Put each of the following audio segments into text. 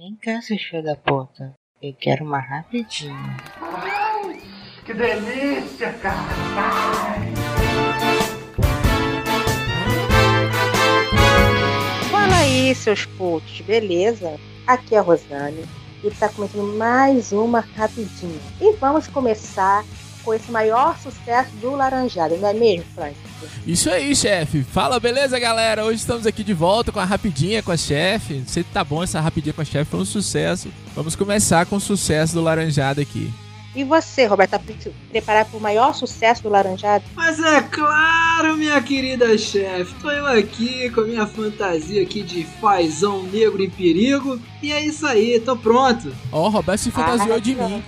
Vem cá, seu filho da puta. Eu quero uma rapidinha. Que delícia, cara! Fala aí, seus putos, beleza? Aqui é a Rosane e tá começando mais uma rapidinha. E vamos começar com esse maior sucesso do Laranjada, não é mesmo, Frank? Isso aí, chefe. Fala, beleza, galera? Hoje estamos aqui de volta com a rapidinha com a chefe. Sei que tá bom essa rapidinha com a chefe, foi um sucesso. Vamos começar com o sucesso do Laranjada aqui. E você, Roberto, tá preparado para o maior sucesso do Laranjada? Mas é claro, minha querida chefe. Tô eu aqui com a minha fantasia aqui de fazão negro em perigo. E é isso aí, tô pronto. Ó, o Roberto se fantasiou Ah, de não. mim.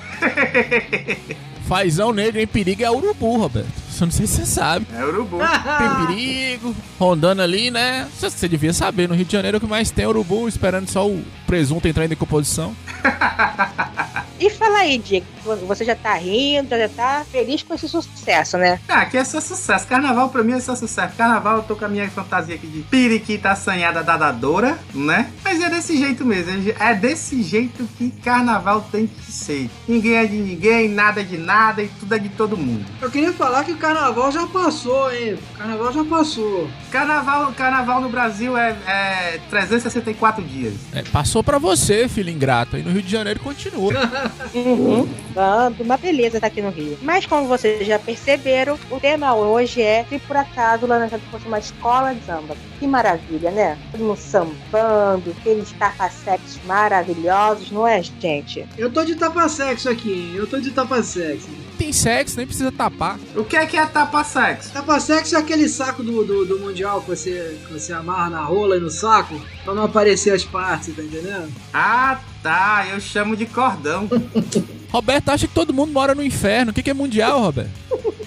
Fazão negro em perigo é urubu, Roberto. Eu não sei se você sabe. É urubu. Tem perigo, rondando ali, né? Você- Você devia saber, no Rio de Janeiro o que mais tem é urubu, esperando só o presunto entrar em decomposição. E fala aí, Diego, você já tá rindo, já tá feliz com esse sucesso, né? Ah, aqui é só sucesso. Carnaval pra mim é só sucesso. Carnaval eu tô com a minha fantasia aqui de periquita assanhada dadadora, né? Mas é desse jeito mesmo. É desse jeito que carnaval tem que ser. Ninguém é de ninguém, nada é de nada e tudo é de todo mundo. Eu queria falar que o carnaval já passou, hein? O carnaval já passou. Carnaval, carnaval no Brasil é, é 364 dias. É, passou pra você, filho ingrato. Aí no Rio de Janeiro continua. Uhum. Vando, uma beleza tá aqui no Rio. Mas como vocês já perceberam, o tema hoje é se por acaso o Laranjada fosse uma escola de samba. Que maravilha, né? Todo mundo sambando, aqueles capacetes maravilhosos, não é, gente? Eu tô de tapa-sexo aqui? Eu tô de tapa-sexo. Tem sexo, nem precisa tapar. O que é que é tapa-sexo? Tapa-sexo é aquele saco do, do, do Mundial que você, que você amarra na rola e no saco pra não aparecer as partes, tá entendendo? Ah, tá. Eu chamo de cordão. Roberto acha que todo mundo mora no inferno. O que, que é mundial, Roberto?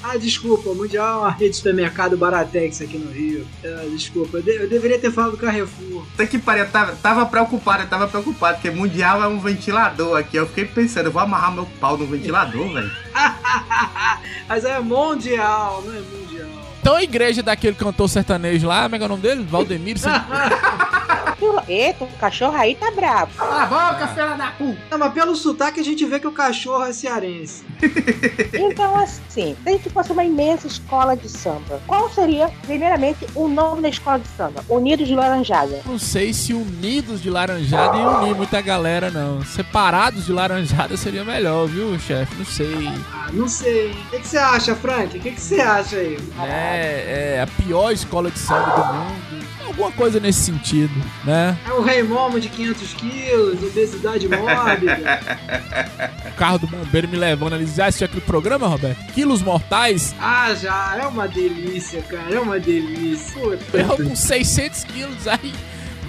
Ah, desculpa, o Mundial é uma rede de supermercado Baratex aqui no Rio. É, desculpa, eu, de- eu deveria ter falado Carrefour. Até que pariu, eu tava, tava preocupado, eu tava preocupado, porque mundial é um ventilador aqui. Eu fiquei pensando, eu vou amarrar meu pau no ventilador, velho. Mas é mundial, não é mundial. Então a igreja daquele cantor sertanejo lá, como é que é o nome dele? Valdemiro. você- Eita, o cachorro aí tá bravo. Cala a boca, filha da puta! Não, mas pelo sotaque a gente vê que o cachorro é cearense. Então, assim, se a gente fosse uma imensa escola de samba, qual seria, primeiramente, o nome da escola de samba? Unidos de Laranjada. Não sei se unidos de laranjada ia unir muita galera, não. Separados de laranjada seria melhor, viu, chefe? Não sei. Ah, não sei. O que, você acha, Frank? O que, que você acha aí? É, é a pior escola de samba do mundo. Alguma coisa nesse sentido, né? É o Rei Momo de 500 quilos, obesidade mórbida. O carro do bombeiro me levando ali. Já assistiu aquele programa, Roberto? Quilos Mortais. Ah, já, é uma delícia, cara, é uma delícia. Puta. Eu com 600 quilos aí.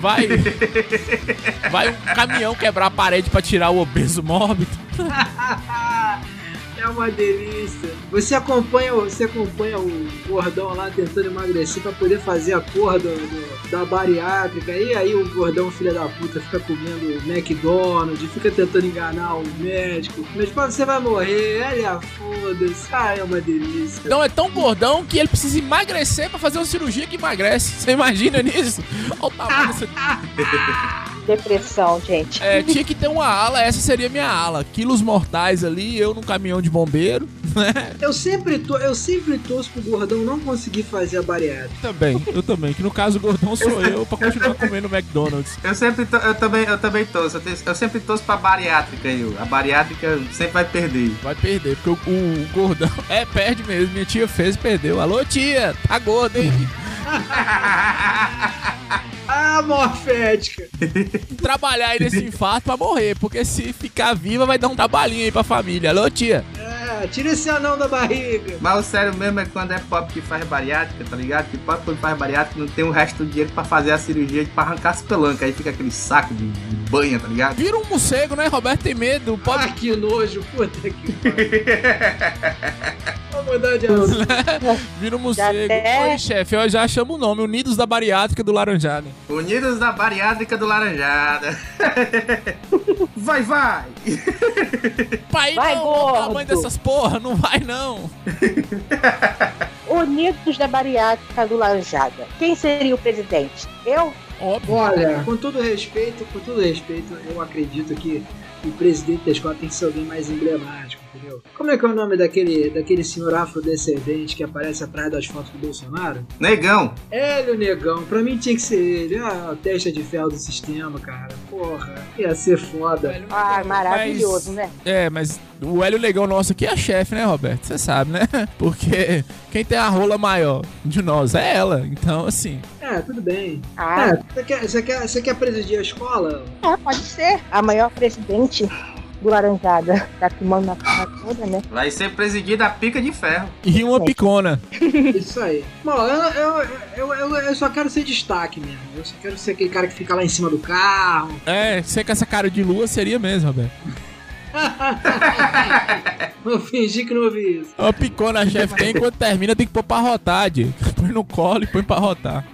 Vai. Vai um caminhão quebrar a parede pra tirar o obeso mórbido. É uma delícia. Você acompanha, o- você acompanha o gordão lá tentando emagrecer pra poder fazer a porra do, do- da bariátrica. E aí o gordão, filho da puta, fica comendo McDonald's, fica tentando enganar o médico. Mas pô, você vai morrer, olha, foda-se. Ah, é uma delícia. Então é tão gordão que ele precisa emagrecer pra fazer uma cirurgia que emagrece. Você imagina nisso? Olha o tamanho dessa... Depressão, gente. É, tinha que ter uma ala, essa seria minha ala. Quilos mortais ali, eu num caminhão de bombeiro. Eu sempre, to, eu sempre torço pro gordão não conseguir fazer a bariátrica. Também, eu também. Que no caso o gordão sou eu pra continuar comendo McDonald's. Eu sempre, to- eu também, eu também torço. Eu, te- eu sempre torço pra bariátrica, eu. A bariátrica sempre vai perder. Vai perder, porque o, o- o gordão. É, perde mesmo. Minha tia fez e perdeu. Alô, tia, tá gorda, hein? Ah, morfética. Trabalhar aí nesse infarto pra morrer, porque se ficar viva vai dar um trabalhinho aí pra família. Alô, tia. É, tira esse anão da barriga. Mas o sério mesmo é quando é pobre que faz bariátrica, tá ligado? Que pobre quando faz bariátrica não tem o resto do dinheiro pra fazer a cirurgia pra arrancar as pelancas. Aí fica aquele saco de, de banha, tá ligado? Vira um morcego, né? Roberto tem medo. Pode. Ah, que nojo, puta que. Vou mudar de assunto. Vira um morcego. até- Oi, chefe, eu já chamo o nome. Unidos da Bariátrica do Laranjada. Unidos da bariátrica do Laranjada. vai, vai! Pai, Vai, não, gordo. o tamanho dessas porra, não vai não. Unidos da Bariátrica do Laranjada. Quem seria o presidente? Eu? Óbvio. Olha, com todo respeito, com todo respeito, eu acredito que o presidente da escola tem que ser alguém mais emblemático, entendeu? Como é que é o nome daquele, daquele senhor afrodescendente que aparece atrás das fotos do Bolsonaro? Negão. Hélio Negão, pra mim tinha que ser ele. Ah, a testa de ferro do sistema, cara. Porra, ia ser foda. Ah, maravilhoso, né? É, mas o Hélio Negão nosso aqui é a chefe, né, Roberto? Você sabe, né? Porque quem tem a rola maior de nós é ela. Então, assim. É, tudo bem. Ah, É, você quer, você quer, você quer presidir a escola? é, pode ser. A maior presidente do Laranjada. Tá queimando na cara toda, né? Vai ser presidido a pica de ferro. E uma picona. Isso aí. Bom, eu, eu, eu, eu, eu só quero ser destaque mesmo. Eu só quero ser aquele cara que fica lá em cima do carro. É, você com essa cara de lua seria mesmo, Roberto. Vou fingir que não ouvi isso. Uma picona a chefe tem, quando termina tem que pôr pra rotar. Põe no colo e põe pra rotar.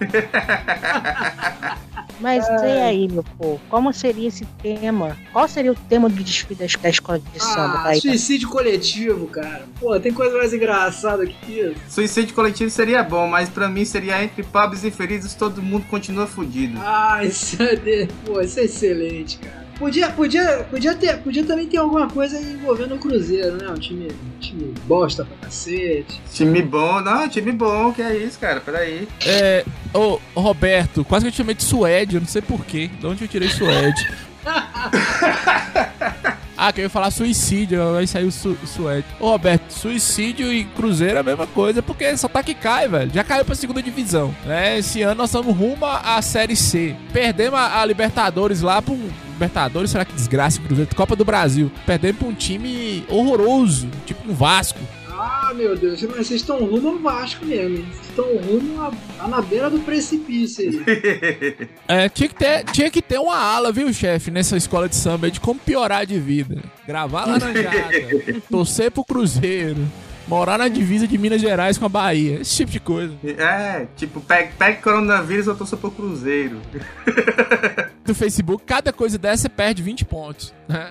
Mas e aí, meu povo? Como seria esse tema? Qual seria o tema do desfile da es- da escola de samba? Ah, aí, tá? suicídio coletivo, cara. Pô, tem coisa mais engraçada que isso. Suicídio coletivo seria bom, mas pra mim seria entre pobres e feridos, todo mundo continua fudido. Ah, isso é, de... Pô, isso é excelente, cara. Podia, podia, podia, ter, podia também ter alguma coisa envolvendo o Cruzeiro, né? Um time, um time bosta pra cacete. Time bom, não, time bom, que é isso, cara, peraí. É. Ô, ô, Roberto, quase que eu te chamei de Suede, eu não sei porquê. De onde eu tirei Suede? Ah, que eu ia falar suicídio, aí saiu su Suede. Ô, Roberto, suicídio e Cruzeiro é a mesma coisa, porque só tá que cai, velho. Já caiu pra segunda divisão, né? Esse ano nós estamos rumo à Série C. Perdemos a, a Libertadores lá um... Libertadores, será que desgraça Cruzeiro? Copa do Brasil. Perdemos pra um time horroroso, tipo um Vasco. Ah, meu Deus, mas vocês estão rumo ao Vasco mesmo, hein? Vocês estão rumo a, a na beira do precipício aí. É, tinha que ter, tinha que ter uma ala, viu, chefe, nessa escola de samba aí de como piorar de vida. Gravar laranjada, torcer pro Cruzeiro, morar na divisa de Minas Gerais com a Bahia, esse tipo de coisa. É, tipo, pegue, pegue coronavírus, eu torço pro Cruzeiro. No Facebook, cada coisa dessa você perde 20 pontos. Né?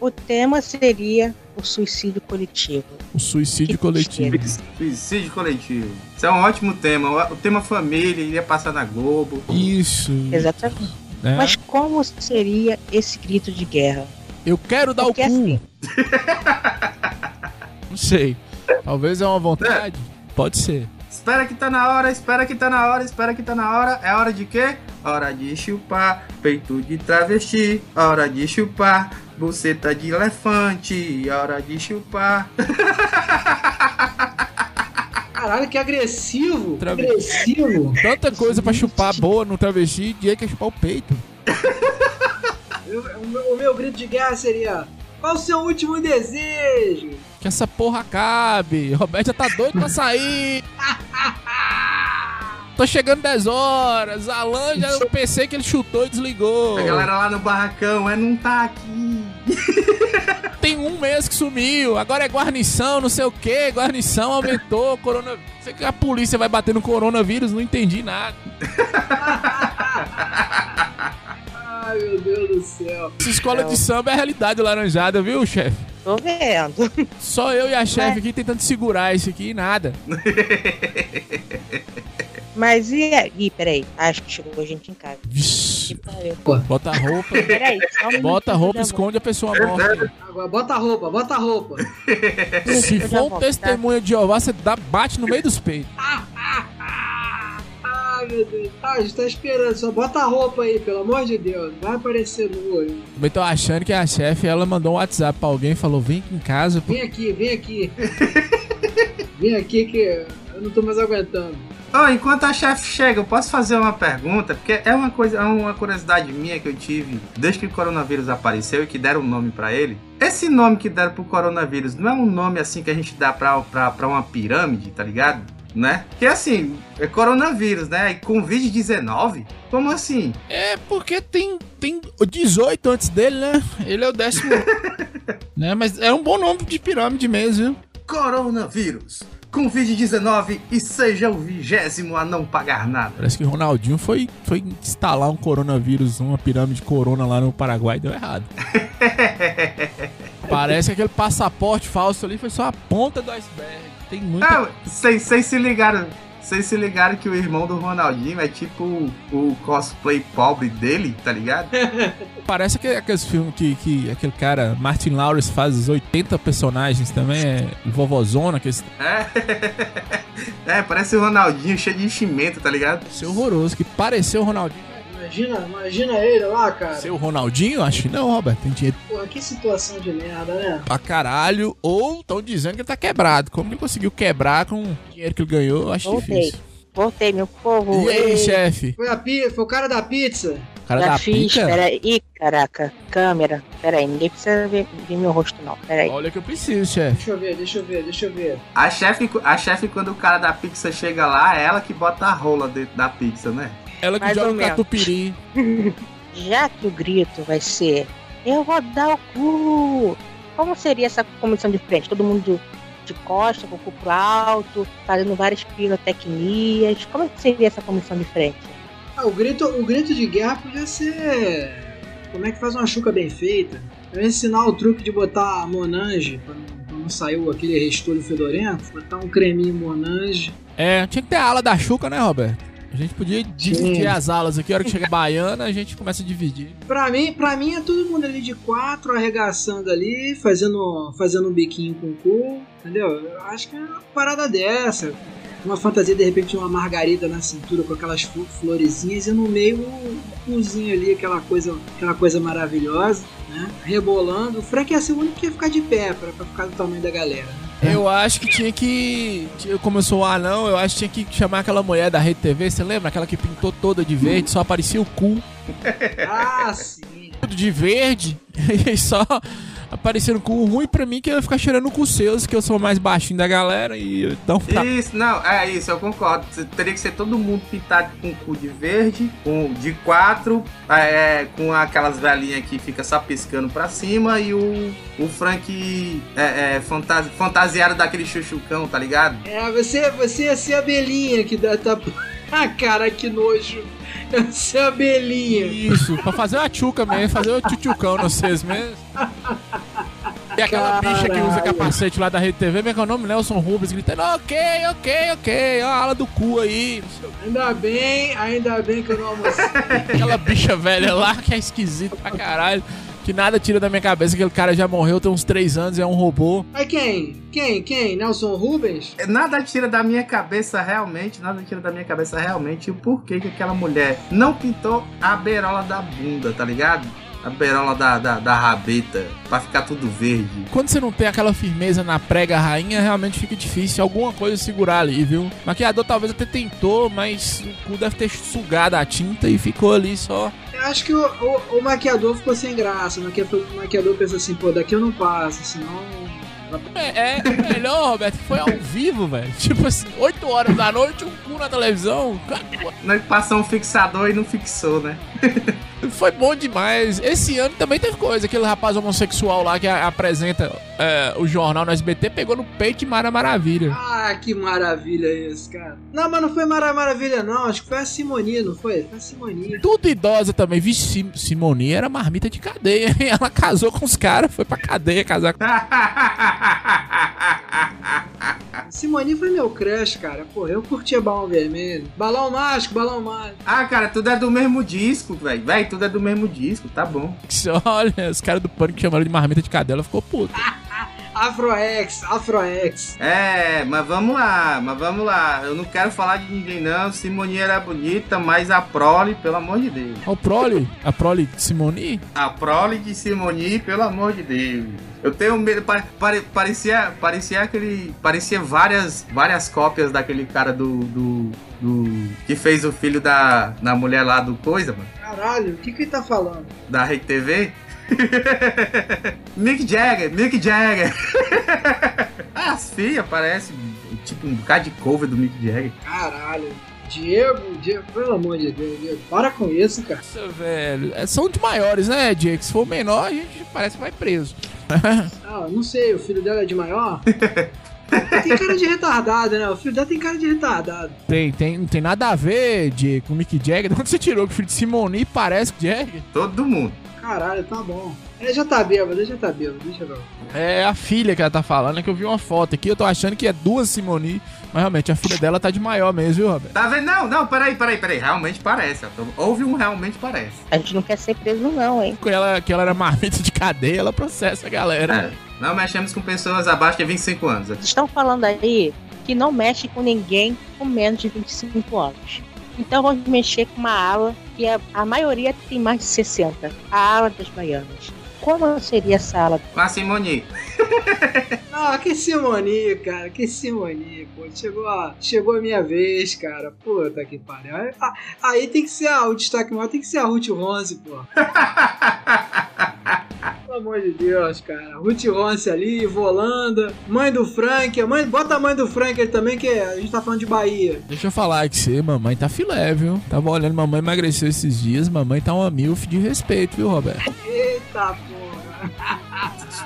O tema seria o suicídio coletivo. O suicídio Que coletivo. Suicídio coletivo. Isso é um ótimo tema. O- tema família iria passar na Globo. Isso. Exatamente. né? Mas como seria esse grito de guerra? Eu quero dar Porque o cu. assim- Não sei. Talvez é uma vontade. Pode ser. Espera que tá na hora, espera que tá na hora, espera que tá na hora. É hora de quê? Hora de chupar, peito de travesti. Hora de chupar, buceta de elefante. Hora de chupar. Caralho, que agressivo! Travesti. Agressivo! Tanta coisa pra chupar boa no travesti, dia que é chupar o peito. O, meu, o meu grito de guerra seria: Qual o seu último desejo? Que essa porra acabe. Roberto já tá doido pra sair. Tô chegando 10 horas. Alan já eu pensei que ele chutou e desligou. A galera lá no barracão, é não tá aqui. Tem um mês que sumiu. Agora é guarnição, não sei o que. Guarnição aumentou. Corona... Sei que a polícia vai bater no coronavírus, não entendi nada. Ai, meu Deus do céu. Essa escola de samba é a realidade laranjada, viu, chefe? Tô vendo. Só eu e a chefe aqui tentando segurar isso aqui e nada. Mas e aí? Peraí. Acho que chegou gente em casa. Vixe. Bota a roupa. Peraí. só um Bota a roupa, esconde a pessoa morta. Agora bota a roupa, bota a roupa. Se for um tá? testemunha de Jeová, você dá, bate no meio dos peitos. Ai, meu Deus. Ah, a gente tá esperando. Só bota a roupa aí, pelo amor de Deus. Vai aparecer no olho. Também tô achando que a chefe, ela mandou um WhatsApp pra alguém e falou, vem aqui em casa. pô." Vem aqui, vem aqui. vem aqui que eu não tô mais aguentando. Ó, enquanto a chefe chega, eu posso fazer uma pergunta? Porque é uma coisa, é uma curiosidade minha que eu tive desde que o coronavírus apareceu e que deram um nome pra ele. Esse nome que deram pro coronavírus não é um nome assim que a gente dá pra, pra, pra uma pirâmide, tá ligado? Né? Que assim, é coronavírus, né? E Covid-19? Como assim? É porque tem, tem o 18 antes dele, né? Ele é o décimo. né? Mas é um bom nome de pirâmide mesmo, viu? Coronavírus. Covid-19 e seja o vigésimo a não pagar nada. Parece que o Ronaldinho foi, foi instalar um coronavírus, uma pirâmide corona lá no Paraguai e deu errado. Parece que aquele passaporte falso ali foi só a ponta do iceberg. Tem muita. Ah, vocês se ligaram. Vocês se ligaram que o irmão do Ronaldinho é tipo o cosplay pobre dele, tá ligado? Parece aquele, aqueles filmes que, que aquele cara, Martin Lawrence, faz os 80 personagens também, é vovozona, que É. É, parece o Ronaldinho cheio de enchimento, tá ligado? seu horroroso, que pareceu o Ronaldinho. Imagina, imagina ele lá, cara. Seu Ronaldinho? Acho que não, Roberto. Tem dinheiro Porra, que situação de merda, né? pra caralho. Ou estão dizendo que ele tá quebrado. Como ele conseguiu quebrar com o dinheiro que ele ganhou, eu acho Voltei. difícil. Voltei, meu povo. E aí, chefe? Foi, a pi... Foi o cara da pizza. O cara Já da fiz, pica? peraí. Ih, caraca, câmera. Peraí, ninguém precisa ver, ver meu rosto, não. Peraí. Olha que eu preciso, chefe. Deixa eu ver, deixa eu ver, deixa eu ver. A chefe, a chefe, quando o cara da pizza chega lá, é ela que bota a rola dentro da pizza, né? Ela que Mais joga o catupiry. Já que o grito vai ser Eu vou dar o cu. Como seria essa comissão de frente? Todo mundo de costa, com o cu pro alto, fazendo várias pirotecnias. Como é que seria essa comissão de frente? Ah, o grito, o grito de guerra podia ser. Como é que faz uma chuca bem feita? Eu ia ensinar o truque de botar Monange, pra não, pra não sair aquele restolho fedorento, botar um creminho Monange. É, tinha que ter a ala da Chuca, né, Roberto? A gente podia dividir Sim. as alas aqui. A hora que chega a baiana, a gente começa a dividir. Pra mim, pra mim é todo mundo ali de quatro, arregaçando ali, fazendo, fazendo um biquinho com o cu, entendeu? Eu acho que é uma parada dessa. Uma fantasia, de repente, uma margarida na cintura com aquelas flo- florezinhas e no meio um cozinho ali, aquela coisa, aquela coisa maravilhosa, né? Rebolando. O Frank ia ser o único que ia ficar de pé pra, pra ficar do tamanho da galera. né? Eu acho que tinha que. eu sou um anão, eu acho que tinha que chamar aquela mulher da Rede TV. Você lembra? Aquela que pintou toda de verde, só aparecia o cu. Ah, sim. Tudo de verde. E só aparecia no cu ruim pra mim que eu ia ficar cheirando com seus, que eu sou o mais baixinho da galera. E um tapa. Isso, não, é isso, eu concordo. Teria que ser todo mundo pintado com cu de verde, com de quatro, é, com aquelas velhinhas que fica só piscando pra cima e o, o Frank é, é, fantasi- fantasiado daquele chuchucão, tá ligado? É, você, você ia ser a belinha que dá. Tá... Ah, cara, que nojo. Ser a belinha. Isso, pra fazer uma tchuca mesmo, fazer o tchutchucão nos vocês mesmo. E aquela bicha que usa Caralho. capacete lá da Rede TV, como é que é o nome? Nelson Rubens, gritando, ok, ok, ok, ó a ala do cu aí. sei o Ainda bem, ainda bem que eu não almocei. Aquela bicha velha lá que é esquisita pra caralho. Que nada tira da minha cabeça, aquele cara já morreu tem uns três anos, é um robô. Mas quem? Quem? Quem? Nelson Rubens? Nada tira da minha cabeça realmente, nada tira da minha cabeça realmente o porquê que aquela mulher não pintou a beirola da bunda, tá ligado? A beirola da, da, da rabeta, pra ficar tudo verde. Quando você não tem aquela firmeza na prega rainha, realmente fica difícil alguma coisa segurar ali, viu? Maquiador talvez até tentou, mas o cu deve ter sugado a tinta e ficou ali só. Eu acho que o, o, o maquiador ficou sem graça. O maquiador, o maquiador pensou assim, pô, daqui eu não passo, senão. É, é melhor, Roberto, que foi ao vivo, velho. Tipo assim, 8 horas da noite, um cu na televisão. Nós passou um fixador e não fixou, né? Foi bom demais. Esse ano também teve coisa. Aquele rapaz homossexual lá que apresenta é, o jornal no SBT pegou no peito de Mara Maravilha. Ah, que maravilha isso, cara. Não, mas não foi Mara Maravilha, não. Acho que foi a Simoni, não foi? Foi a Simoni. Tudo idosa também. Vixe, Sim- Simone era marmita de cadeia. hein? Ela casou com os caras, foi pra cadeia casar com. Simoni foi meu crush, cara. Pô, eu curtia balão vermelho. Balão mágico, balão mágico. ah, cara, tudo é do mesmo disco, velho. Velho, tudo é do mesmo disco, tá bom. Olha, os caras do pânico chamaram de marmita de cadela, ficou puto. Afroex, Afroex. É, mas vamos lá, mas vamos lá. Eu não quero falar de ninguém, não. Simone era bonita, mas a Prole, pelo amor de Deus. Ó, o Prole, a Prole de Simone. A Prole de Simone, pelo amor de Deus. Eu tenho medo, pare- pare- parecia, parecia aquele, parecia várias, várias cópias daquele cara do, do, do- que fez o filho da, da mulher lá do coisa, mano, Caralho, o que que ele tá falando? da Rede TV. Mick Jagger, Mick Jagger. As filhas parecem tipo um bocado de cover do Mick Jagger. Caralho. Diego, Diego, pelo amor de Deus, Diego, para com isso, cara. Nossa, velho. É, são de maiores, né, Jake? Se for menor, a gente parece que vai preso. Ah, não sei, o filho dela é de maior? tem cara de retardado, né? O filho dela tem cara de retardado. Tem, tem, não tem nada a ver, Jake, com o Mick Jagger. De onde você tirou que o filho de Simone parece com o Jagger? Todo mundo. Caralho, tá bom. Ele já tá bêbado, ele já tá bêbado, deixa eu ver. É a filha que ela tá falando, é que eu vi uma foto aqui, eu tô achando que é duas Simoni, mas realmente a filha dela tá de maior mesmo, viu, Roberto? Tá vendo? Não, não, peraí, peraí, peraí. Realmente parece. ó. Houve um realmente parece. A gente não quer ser preso, não, hein? Que ela, que ela era marmita de cadeia, ela processa a galera. É, não mexemos com pessoas abaixo de 25 anos. Vocês estão falando aí que não mexe com ninguém com menos de 25 anos. Então vamos mexer com uma ala que a, a maioria tem mais de 60. A ala das baianas. Como seria essa ala? Com a Simone. Ah, que Simoni, cara, que Simoni, pô. Chegou a, chegou a minha vez, cara. Puta que pariu. Aí, aí tem que ser a, o destaque maior, tem que ser a Ruth Ronce, pô. Pelo amor de Deus, cara. Ruth Ronce ali, Volanda, mãe do Frank. A mãe, bota a mãe do Frank aí também, que a gente tá falando de Bahia. Deixa eu falar que você, mamãe tá filé, viu? Tava olhando, mamãe emagreceu esses dias, mamãe tá uma milf de respeito, viu, Roberto? Eita porra.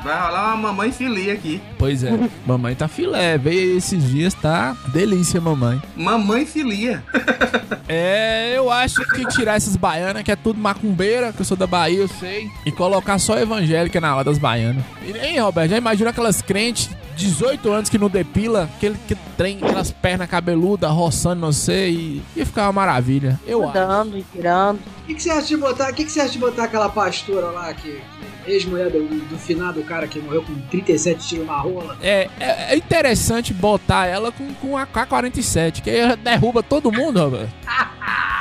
Vai rolar uma mamãe filia aqui. Pois é, mamãe tá filé, veio esses dias, tá delícia, mamãe. Mamãe filia. É, eu acho que tirar essas baianas, que é tudo macumbeira, que eu sou da Bahia, eu sei, e colocar só evangélica na hora das baianas. E, hein, Roberto, já imagina aquelas crentes 18 anos que não depila, aquele que trem, aquelas pernas cabeludas, roçando, não sei, e ia ficar uma maravilha. Eu acho. Andando e virando. O que, que você acha de botar? O que, que você acha de botar aquela pastora lá que, que ex-mulher do, do finado cara que morreu com 37 tiros na rola? É, é, é interessante botar ela com, com a K-47, que aí ela derruba todo mundo, Roberto.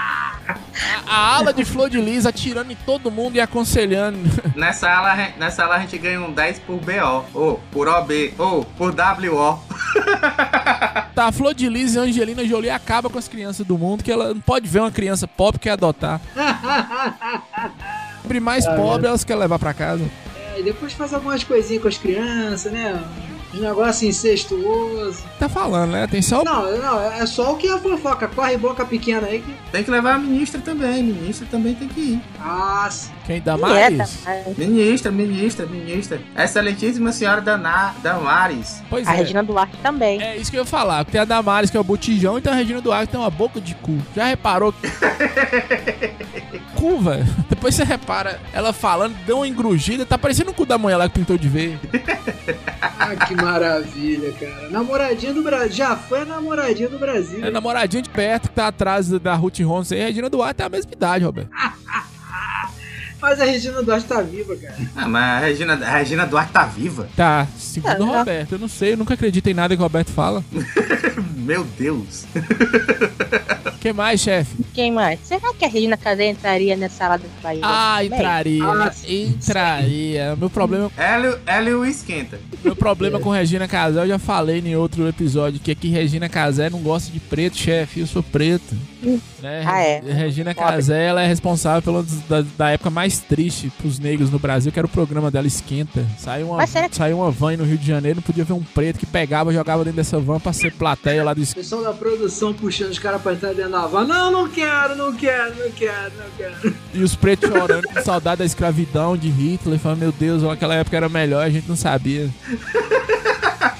A, a ala de flor de lis atirando em todo mundo e aconselhando. Nessa ala, a gente- nessa ala a gente ganha um 10 por BO. Ou por OB. Ou por WO. Tá, a flor de lis e a Angelina Jolie acaba com as crianças do mundo, que ela não pode ver uma criança pobre que quer adotar. Pobre mais pobre, elas querem levar pra casa. É, e depois faz algumas coisinhas com as crianças, né? Uns negócios incestuosos. Tá falando, né? Tem só. Não, não, é só o que a fofoca. Corre boca pequena aí que. Tem que levar a ministra também. Ministra também tem que ir. Ah, sim. Quem dá é, mais? tá- Ministra, ministra, ministra. Excelentíssima senhora Dana, Damares. Pois A é. Regina Duarte também. É isso que eu ia falar. Tem a Damares, que é o botijão, e tem a Regina Duarte, que tem uma boca de cu. Já reparou? cu, velho. Depois você repara ela falando, deu uma engrugida, tá parecendo o cu da mulher lá que pintou de verde. Ah, que maravilha, cara. Namoradinha do Brasil. Já foi a namoradinha do Brasil. É namoradinha de perto que tá atrás da Ruth Ronson e a Regina Duarte tem a mesma idade, Roberto. Mas a Regina Duarte tá viva, cara. Ah, mas a Regina, a Regina Duarte tá viva. Tá, segundo o Ah, Roberto. Eu não sei, eu nunca acredito em nada que o Roberto fala. Meu Deus. O que mais, chefe? Quem mais? Será que a Regina Casé entraria nessa ala das baianas? Ah, entraria. Ah, sim. entraria. Meu problema, Hélio, Hélio esquenta. meu problema com Regina Casé, eu já falei em outro episódio, que aqui Regina Casé não gosta de preto, chefe. Eu sou preto. Né? Ah, é? Regina. Casé, ela é responsável pela da, da época mais triste pros negros no Brasil, que era o programa dela Esquenta. Saiu uma, saiu uma van no Rio de Janeiro, não podia ver um preto que pegava, jogava dentro dessa van pra ser plateia lá do Esquenta. pessoal da produção puxando os caras pra entrar dentro da van. Não, não quero, não quero, não quero, não quero. E os pretos chorando com saudade da escravidão de Hitler, falando, meu Deus, aquela época era melhor, a gente não sabia.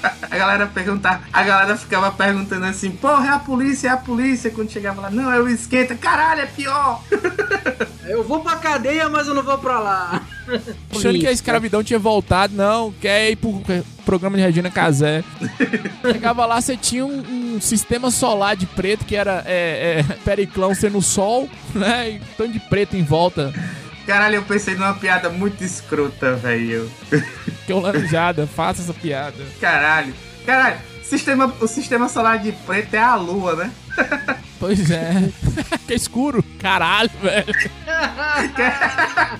A galera perguntava, a galera ficava perguntando assim, porra, é a polícia, é a polícia. Quando chegava lá, não, é o esquenta, caralho, é pior. Eu vou pra cadeia, mas eu não vou pra lá. Achando que a escravidão tinha voltado, não, quer ir pro programa de Regina Casé. Chegava lá, você tinha um, um sistema solar de preto, que era é, é, Periclão sendo o sol, né? E tanto de preto em volta. Caralho, eu pensei numa piada muito escrota, velho. Que é laranjada, faça essa piada. Caralho. Caralho, sistema, o sistema solar de preto é a lua, né? Pois é. que escuro. Caralho, velho.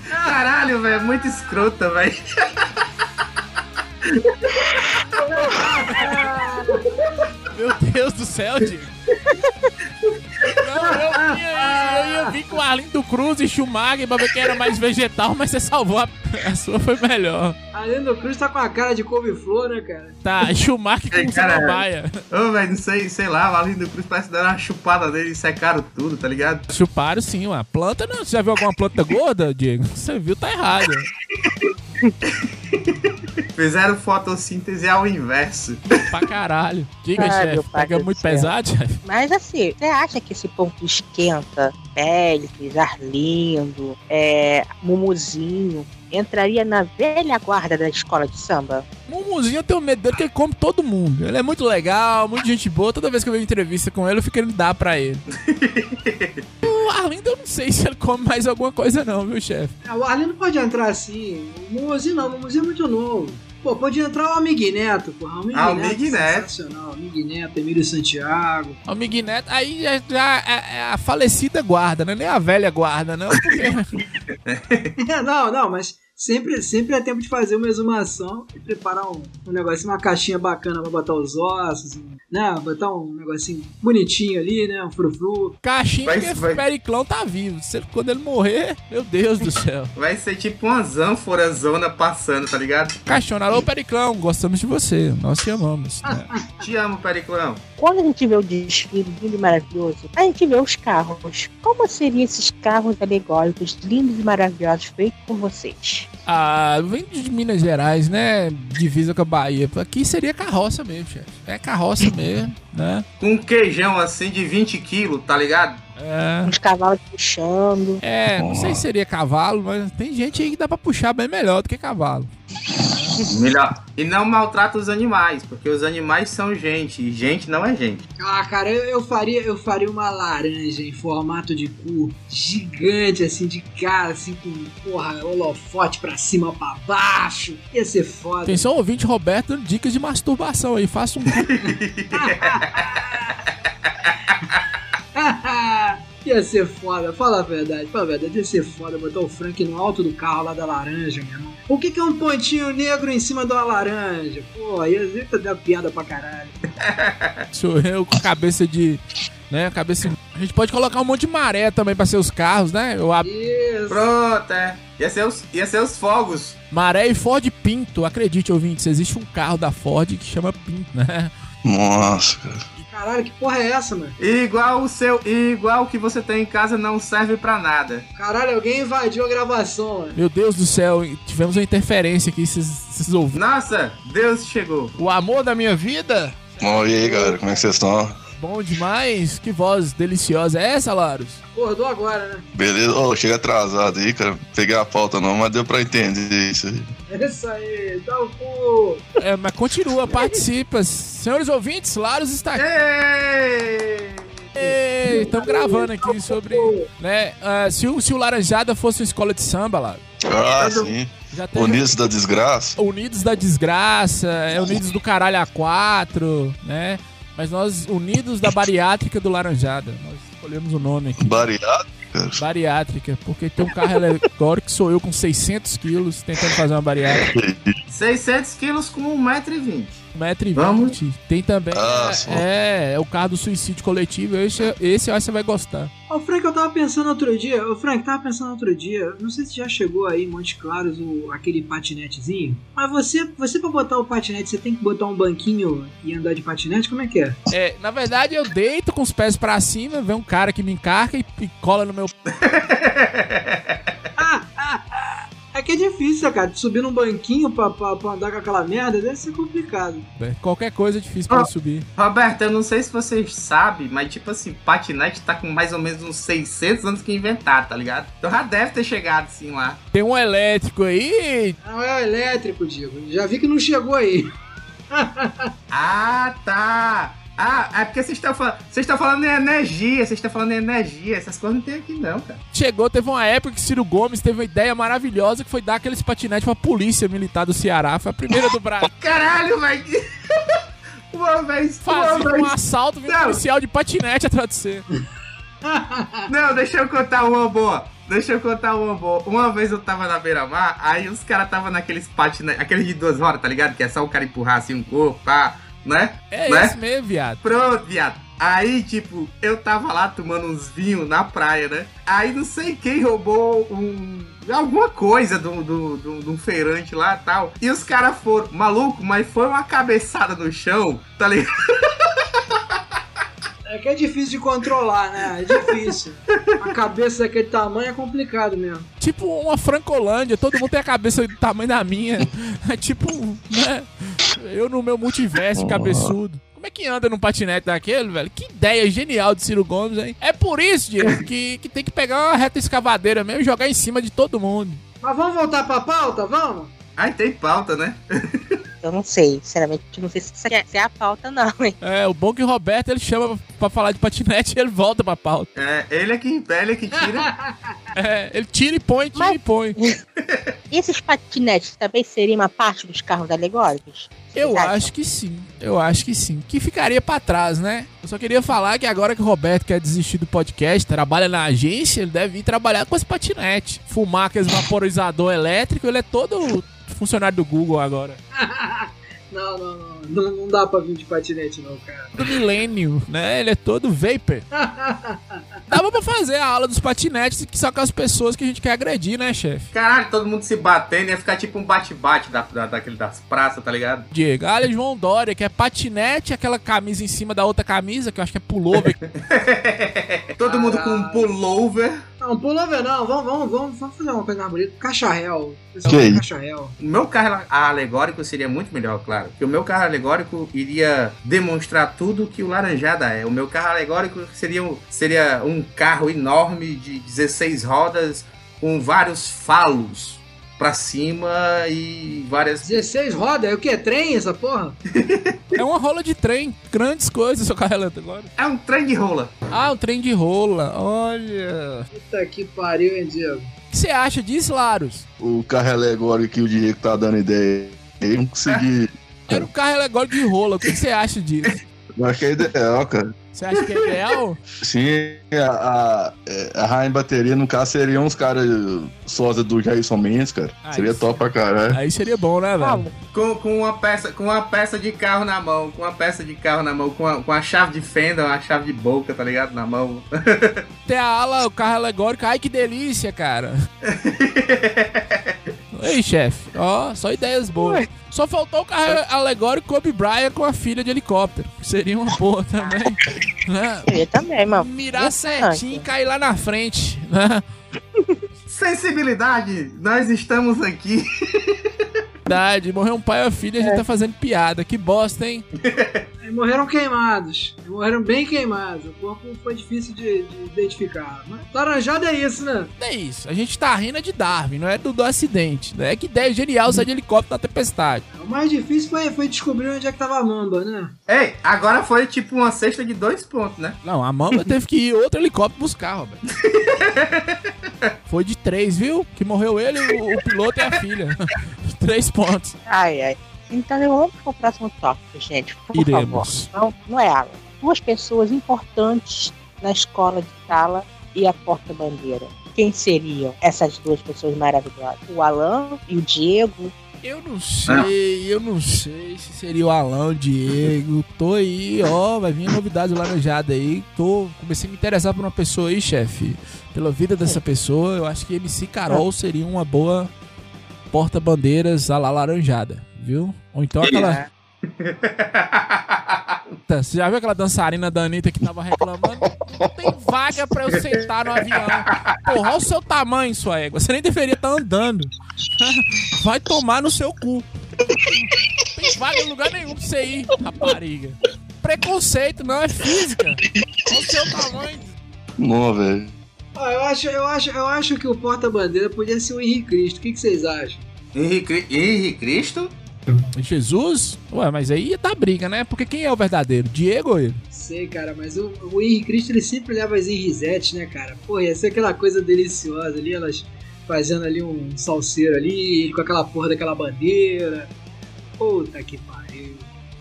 Caralho, velho, muito escrota, velho. Meu Deus do céu, Diego. Não, eu ia, eu ia vir com Arlindo Cruz e Schumacher pra ver quem era mais vegetal, mas você salvou a, a sua foi melhor. A Lendo Cruz tá com a cara de couve-flor, né, cara? Tá, Schumacher com cara. samambaia. Ô, velho, não sei, sei lá, o Arlindo Cruz parece dar uma chupada nele e secaram tudo, tá ligado? Chuparam sim, uma planta não. Você já viu alguma planta gorda, Diego? Você viu, tá errado. Fizeram fotossíntese ao inverso. Pra caralho. Diga, chefe, pega muito céu. pesado, chefe? Mas assim, você acha que esse ponto esquenta, Félix, Arlindo, é, Mumuzinho, entraria na velha guarda da escola de samba? Mumuzinho, eu tenho medo dele porque ele come todo mundo. Ele é muito legal, muito gente boa. Toda vez que eu vejo entrevista com ele, eu fico querendo dar pra ele. o Arlindo, eu não sei se ele come mais alguma coisa não, viu, chefe? É, O Arlindo pode entrar assim. O Mumuzinho não, o Mumuzinho é muito novo. Pô, pode entrar o Amig Neto, porra. O Amig Ah, o Neto, Amig Neto. sensacional. O Amig Neto, Emílio Santiago. O Miguel Neto, aí já, já é, é a falecida guarda, né? Nem a velha guarda, não. Porque não, não, mas sempre, sempre é tempo de fazer uma exumação e preparar um, um negocinho, uma caixinha bacana pra botar os ossos, né? Botar um negocinho bonitinho ali, né? Um frufru. caixinha Vai- que vai- o Periclão tá vivo. Quando ele morrer, meu Deus do céu. Vai ser tipo uma zona passando, tá ligado? Caixona, alô Periclão, gostamos de você. Nós te amamos. né? Te amo, Periclão. Quando a gente vê o desfile lindo e maravilhoso, a gente vê os carros. Como seriam esses carros alegóricos lindos e maravilhosos feitos por vocês? Ah, vem de Minas Gerais, né? Divisa com a Bahia. Aqui seria carroça mesmo, chefe. É carroça mesmo, né? Com um queijão assim de 20 quilos, tá ligado? É. Os cavalos puxando. É, não sei se seria cavalo, mas tem gente aí que dá pra puxar bem melhor do que cavalo. Melhor. E não maltrata os animais, porque os animais são gente, e gente não é gente. Ah, cara, eu, eu faria, eu faria uma laranja em formato de cu gigante, assim, de cara, assim, com, porra, holofote pra cima, pra baixo. Ia ser foda. Atenção, ouvinte Roberto, dando dicas de masturbação aí. Faça um. ia ser foda, fala a verdade, fala a verdade, ia ser foda botar o Frank no alto do carro lá da laranja, meu irmão. O que, que é um pontinho negro em cima de uma laranja? Pô, ia ia dar piada pra caralho. Sou eu com cabeça de. Né, cabeça. A gente pode colocar um monte de maré também pra ser os carros, né? Eu ab... Isso. Pronto, é. Ia ser os, ia ser os fogos. Maré e Ford Pinto. Acredite, ouvintes, existe um carro da Ford que chama Pinto, né? Nossa, cara. Caralho, que porra é essa, mano? E igual o seu, e igual o que você tem em casa não serve pra nada. Caralho, alguém invadiu a gravação, mano. Meu Deus do céu, tivemos uma interferência aqui, vocês- ouviram. Nossa, Deus chegou. O amor da minha vida? Bom, e aí, galera, como é que vocês estão? Bom demais. Que voz deliciosa é essa, Larus? Acordou agora, né? Beleza? Ô, chega atrasado aí, cara. Peguei a pauta não, mas deu pra entender isso aí. É isso aí, dá o cu. É, mas continua, participa. Senhores ouvintes, Larus está aqui. Ei! Estamos gravando aqui sobre. Né, ah, se, o, se o Laranjada fosse uma escola de samba, Larus. Ah, sim. Já teve Unidos da desgraça. Unidos da Desgraça, é Unidos do Caralho A4, né? Mas nós, Unidos da Bariátrica do Laranjada. Nós escolhemos o nome aqui. Bariátrica. Bariátrica, porque tem um carro alegórico que sou eu com 600 quilos tentando fazer uma bariátrica. 600 quilos com 1,20m. 1,20m. Vamos. Tem também. Ah, é, é, é o carro do suicídio coletivo. Esse, esse eu acho que você vai gostar. Ô, Frank, eu tava pensando outro dia. Ô, Frank, tava pensando outro dia. Não sei se já chegou aí em Monte Claros o, aquele patinetezinho. Mas você, você pra botar o patinete, você tem que botar um banquinho e andar de patinete? Como é que é? É, na verdade, eu deito com os pés pra cima, vem um cara que me encarca e, e cola no meu. É que é difícil, cara. de Subir num banquinho pra, pra, pra andar com aquela merda deve ser complicado. pé. Qualquer coisa é difícil pra eu subir. Roberto, eu não sei se vocês sabem, mas tipo assim, patinete tá com mais ou menos uns 600 anos que inventaram, tá ligado? Então já deve ter chegado assim lá. Tem um elétrico aí. Não é o elétrico, Diego. Já vi que não chegou aí. Ah, tá! Ah, é porque vocês estão falando. Vocês estão falando em energia, vocês estão falando em energia. Essas coisas não tem aqui, não, cara. Chegou, teve uma época que Ciro Gomes teve uma ideia maravilhosa que foi dar aqueles patinetes pra polícia militar do Ceará. Foi a primeira do Brasil. Caralho, velho! Uma vez, Fazia uma um vez. assalto, vinha um policial de patinete atrás de você. Não, deixa eu contar uma boa. Deixa eu contar uma boa. Uma vez eu tava na beira-mar, aí os caras tava naqueles patinetes, aqueles de duas rodas, tá ligado? Que é só o cara empurrar assim um corpo, pá, né? É Né? esse mesmo, viado. Pronto, viado. Aí, tipo, eu tava lá tomando uns vinhos na praia, né? Aí não sei quem roubou um. Alguma coisa de um do, do, do, um feirante lá e tal. E os caras foram, maluco, mas foi uma cabeçada no chão, tá ligado? É que é difícil de controlar, né? É difícil. A cabeça daquele tamanho é complicado mesmo. Tipo uma Francolândia, todo mundo tem a cabeça do tamanho da minha. É tipo, né? Eu no meu multiverso cabeçudo. Como é que anda num patinete daquele, velho? Que ideia genial de Ciro Gomes, hein? É por isso, Diego, que, que tem que pegar uma reta escavadeira mesmo e jogar em cima de todo mundo. Mas vamos voltar pra pauta, vamos? Aí tem pauta, né? Eu não sei, sinceramente, não sei se isso aqui é, se é a pauta, não, hein? É, o bom é que o Roberto ele chama pra falar de patinete e ele volta pra pauta. É, ele é que, ele é que tira. É, ele tira e põe, tira Mas- e põe. E esses patinetes também seriam uma parte dos carros alegóricos? Eu acham? acho que sim, eu acho que sim. Que ficaria pra trás, né? Eu só queria falar que agora que o Roberto quer desistir do podcast, trabalha na agência, ele deve ir trabalhar com esse patinete. Fumar com esse vaporizador elétrico, ele é todo funcionário do Google agora. Não, não, não. Não, dá pra vir de patinete, não, cara. Do milênio, né? Ele é todo vapor. Dava pra fazer a aula dos patinetes, que são com as pessoas que a gente quer agredir, né, chefe? Caralho, todo mundo se batendo, ia ficar tipo um bate-bate da, da, daquele das praças, tá ligado? Diego, olha João Dória, que é patinete, aquela camisa em cima da outra camisa, que eu acho que é pullover. Todo mundo com um pullover. Não, pullover não. Vamos, vamos, vamos, vamos fazer uma coisa mais bonita. Cacharel. Pessoal, Que isso? Cacharel. O meu carro alegórico seria muito melhor, claro. Porque o meu carro alegórico iria demonstrar tudo que o Laranjada é. O meu carro alegórico seria, um- seria um carro enorme de 16 rodas com vários falos pra cima e várias. 16 rodas? É o que? Trem essa porra? é uma rola de trem, grandes coisas, seu carro elétrico agora. É um trem de rola. Ah, um trem de rola, olha. Puta que pariu, hein, Diego? O que você acha disso, Larus? O carro alegórico que o Diego tá dando ideia. Eu não consegui. Era um carro alegórico de rola, o que você acha disso? Eu acho que é ideal, cara. Você acha que é ideal? Sim, a, a, a Rainha Bateria, no caso, seriam uns caras sósia do Jailson Mendes, cara. Ah, Seria top pra caralho. Aí seria bom, né, velho? Vamos. Com, com, uma peça, com uma peça de carro na mão. Com uma peça de carro na mão. Com a, com a chave de fenda, uma chave de boca, tá ligado? Na mão. Tem a ala, o carro alegórico, ai que delícia, cara. Ei, chefe, ó, só ideias boas. Só faltou o carro alegórico Kobe Bryant com a filha de helicóptero. Seria uma boa também. né? Eu também, mano. Mirar Interessante. certinho e cair lá na frente. Né? Sensibilidade, nós estamos aqui. Verdade, morreu um pai ou a filha, a gente tá fazendo piada. Que bosta, hein? Morreram queimados. Morreram bem queimados. O corpo foi difícil de, de identificar. Mas laranjada é isso, né? É isso, a gente tá rindo de Darwin, não é do, do acidente. Né? Que ideia genial sair de helicóptero na tempestade. O mais difícil foi, foi descobrir onde é que tava a mamba, né? Ei, agora foi tipo uma cesta de dois pontos, né? Não, a mamba teve que ir outro helicóptero buscar, Roberto. Foi de três, viu? Que morreu ele, o, o piloto e a filha. três pontos. Ai, ai. Então vamos pro próximo tópico, gente. Por Iremos. favor. Não, não é aula. Duas pessoas importantes na escola de sala e a porta-bandeira. Quem seriam essas duas pessoas maravilhosas? O Alan e o Diego. Eu não sei, eu não sei se seria o Alão, o Diego. Tô aí, ó, vai vir novidade laranjada aí. Tô, comecei a me interessar por uma pessoa aí, chefe. Pela vida dessa pessoa, eu acho que MC Carol seria uma boa porta-bandeiras à la laranjada, viu? Ou então aquela. Tá, Você já viu aquela dançarina da Anitta que tava reclamando? Não tem vaga pra eu sentar no avião. Porra, olha o seu tamanho, sua égua. Você nem deveria estar andando. Vai tomar no seu cu. Não tem vaga em lugar nenhum pra você ir, rapariga. Preconceito, não é física. Olha o seu tamanho. Não, velho. Ah, eu acho, eu acho, eu acho que o porta-bandeira podia ser o Henrique Cristo. O que, que vocês acham? Henrique, Henrique Cristo? Jesus? Ué, mas aí ia dar briga, né? Porque quem é o verdadeiro? Diego ou ele? Sei, cara, mas o, o Henrique Cristo ele sempre leva as Henrisettes, né, cara? Pô, ia ser aquela coisa deliciosa ali, elas fazendo ali um salseiro ali, ele com aquela porra daquela bandeira. Puta que pariu.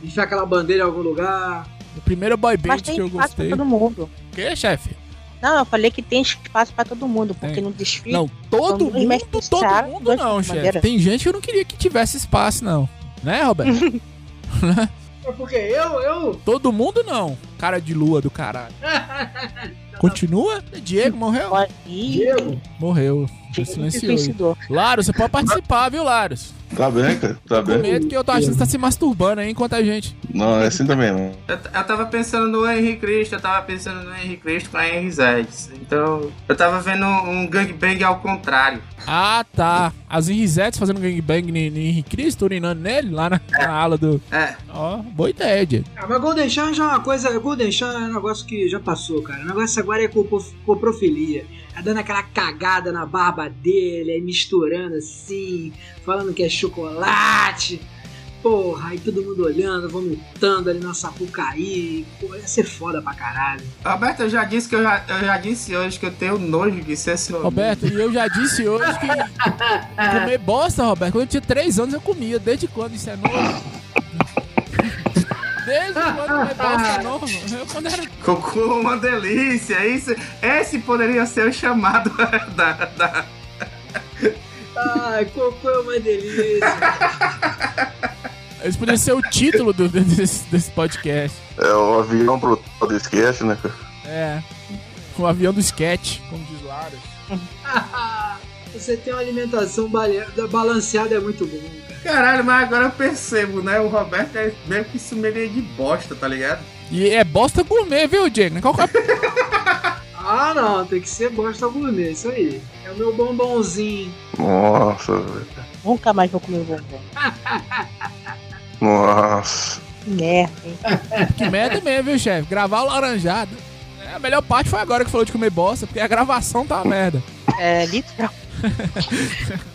Enfiar aquela bandeira em algum lugar. O primeiro boy band Mas que eu espaço pra gostei. todo mundo. O que, chefe? Não, eu falei que tem espaço pra todo mundo, porque Tem. no desfile. Não, todo mundo, todo mundo não, chefe. Tem gente que eu não queria que tivesse espaço, não. Né, Roberto? É porque eu, eu. todo mundo não. Cara de lua do caralho. Continua? Diego morreu? Pode ir. Diego. Morreu. Diego Silenciou. suicidou. Laro, você pode participar, viu, Laros? Tá bem, cara. Tá Com bem. medo que eu tô achando que você tá se masturbando aí enquanto a gente. Não, é assim também, não. Eu, eu tava pensando no Henry Cristo, eu tava pensando no Henry Cristo com a Henry Zeds. Então, eu tava vendo um gangbang ao contrário. Ah, tá. As Henrisettes fazendo gangbang no Henrique Cristo, urinando nele, lá na, na ala do. É, Ó, boa ideia, Diego. Ah, mas Golden Chan já é uma coisa. Golden Chan é um negócio que já passou, cara. O negócio agora é coprof- coprofilia. Tá dando aquela cagada na barba dele, aí misturando assim, falando que é chocolate. Porra, aí todo mundo olhando, vomitando ali na Sapucaí. Pô, ia ser foda pra caralho. Roberto, eu já disse que eu já, eu já disse hoje que eu tenho nojo de ser seu amigo. Roberto, e eu já disse hoje que comer bosta, Roberto, quando eu tinha 3 anos eu comia. Desde quando isso é novo? Desde quando comer bosta é novo? Eu quando era. Cocô uma delícia, isso, esse poderia ser o chamado da, da, Ai, cocô é uma delícia. Esse poderia ser o título do, desse, desse podcast. É o avião brutal do sketch, né, cara? É. O avião do sketch, como diz Lara. Você tem uma alimentação balanceada, é muito bom, cara. Caralho, mas agora eu percebo, né? O Roberto é meio que sommelier de bosta, tá ligado? E é bosta gourmet, viu, Diego? Qual que é Ah, não, tem que ser bosta gourmet, isso aí. É o meu bombonzinho. Nossa, velho. Nunca mais vou comer um bombom. Nossa. Que merda, hein? Que merda mesmo, viu, chefe? Gravar o laranjado. É, a melhor parte foi agora que falou de comer bosta, porque a gravação tá uma merda. É, literal.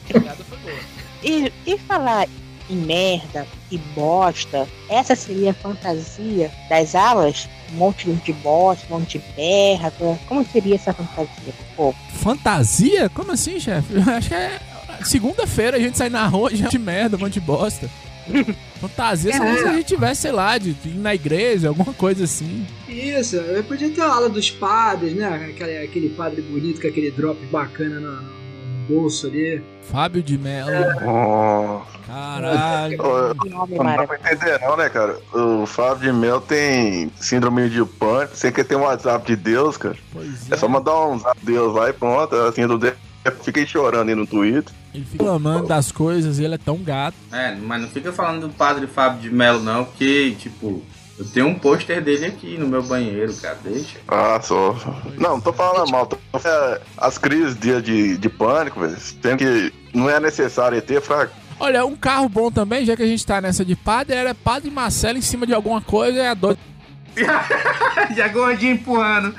piada foi boa. E, e falar em merda e bosta, essa seria a fantasia das alas? Um monte de bosta, um monte de merda. Como seria essa fantasia? Pô, Fantasia? Como assim, chefe? Acho que é. Segunda-feira a gente sai na rua já de merda, um monte de bosta. Fantasia só se a gente tivesse, sei lá, de, ir na igreja, alguma coisa assim. Isso, eu podia ter a aula dos padres, né? Aquele, aquele padre bonito com aquele drop bacana no bolso ali. Fábio de Mello. Nossa. Caralho. Nome Não dá pra entender não, né, cara? O Fábio de Mel tem síndrome de pânico, sem que tem um WhatsApp de Deus, cara. Pois É só mandar um zap de Deus lá e pronto, assim, do Deus. Fiquei chorando aí no Twitter. Ele fica reclamando das coisas e ele é tão gato. É, mas não fica falando do padre Fábio de Melo, não, porque, tipo, eu tenho um pôster dele aqui no meu banheiro, cara, deixa. Ah, só. Não, não tô falando mal. Tô... É, as crises de, de, de pânico, velho. Sendo que não é necessário ter pra. Olha, um carro bom também, já que a gente tá nessa de padre, era padre Marcelo em cima de alguma coisa é a dor. Já gordinho empurrando.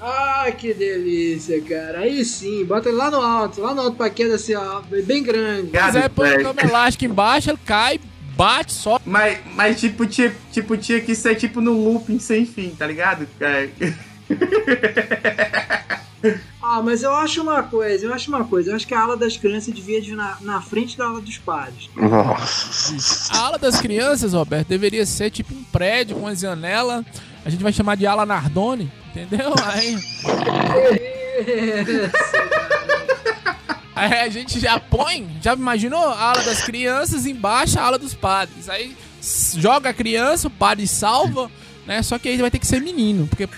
Ah, que delícia, cara. Aí sim, bota ele lá no alto, lá no alto pra queda assim, ó, bem grande. Mas é põe a cama elástica embaixo, ele cai, bate, só. Mas, mas tipo, tinha, tipo, tinha que ser tipo no looping sem fim, tá ligado? É. Ah, mas eu acho uma coisa, eu acho uma coisa, eu acho que a ala das crianças devia ir na, na frente da ala dos padres. Nossa. A ala das crianças, Roberto, deveria ser tipo um prédio com uma janela. A gente vai chamar de ala Nardone, entendeu? Aí, aí a gente já põe, já imaginou? A ala das crianças embaixo, a ala dos padres. Aí joga a criança, o padre salva, né? Só que aí vai ter que ser menino, porque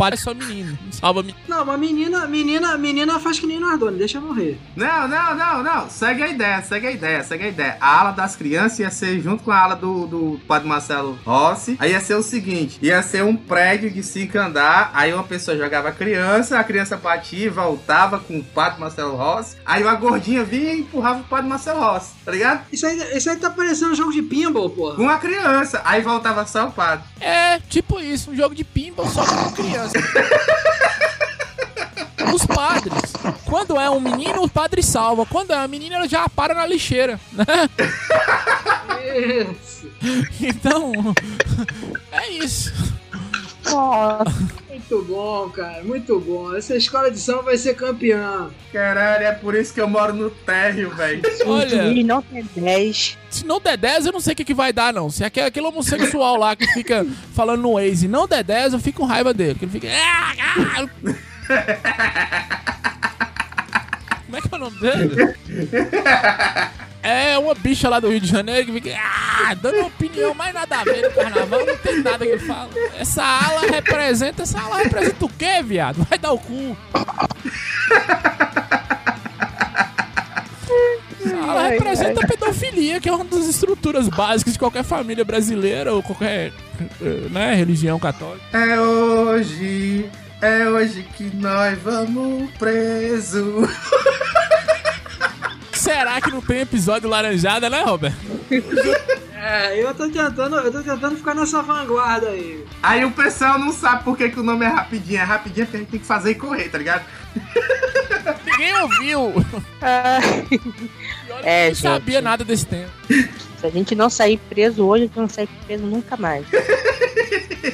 padre é só menino. não Salva menino. Não, mas menina, menina, menina faz que nem Nardone, deixa eu morrer. Não, não, não, não. Segue a ideia, segue a ideia, segue a ideia. A ala das crianças ia ser junto com a ala do, do Padre Marcelo Rossi. Aí ia ser o seguinte: ia ser um prédio de cinco andar. Aí uma pessoa jogava a criança, a criança batia, e voltava com o Padre Marcelo Rossi. Aí uma gordinha vinha e empurrava o Padre Marcelo Rossi, tá ligado? Isso aí, isso aí tá parecendo um jogo de pinball, porra. Com a criança. Aí voltava só o padre. É, tipo isso, um jogo de pinball só com criança. Os padres. Quando é um menino, o padre salva. Quando é uma menina, ela já para na lixeira, né? Isso. Então, é isso. Nossa, Muito bom, cara, muito bom. Essa escola de samba vai ser campeã. Caralho, é por isso que eu moro no térreo, velho. Olha, ele não tem 10. se não der 10, eu não sei o que, que vai dar, não. Se é aquele, aquele homossexual lá que fica falando no Waze não der 10, eu fico com raiva dele. Que ele fica. "Ah, ah". Como é que é o nome dele? É uma bicha lá do Rio de Janeiro que fica ah, dando opinião mais nada a ver no carnaval, não tem nada que ele fala. Essa ala representa, essa ala representa o quê, viado? Vai dar o cu. Essa Ela representa a pedofilia, que é uma das estruturas básicas de qualquer família brasileira ou qualquer né, religião católica. É hoje, é hoje que nós vamos preso. Será que não tem episódio laranjada, né, Roberto? É, eu tô tentando, eu tô tentando ficar nessa vanguarda aí. Aí o pessoal não sabe por que, que o nome é rapidinho. É rapidinho porque a gente tem que fazer e correr, tá ligado? Ninguém ouviu. Que É, eu não sabia nada desse tema. se a gente não sair preso hoje, a gente não sai preso nunca mais.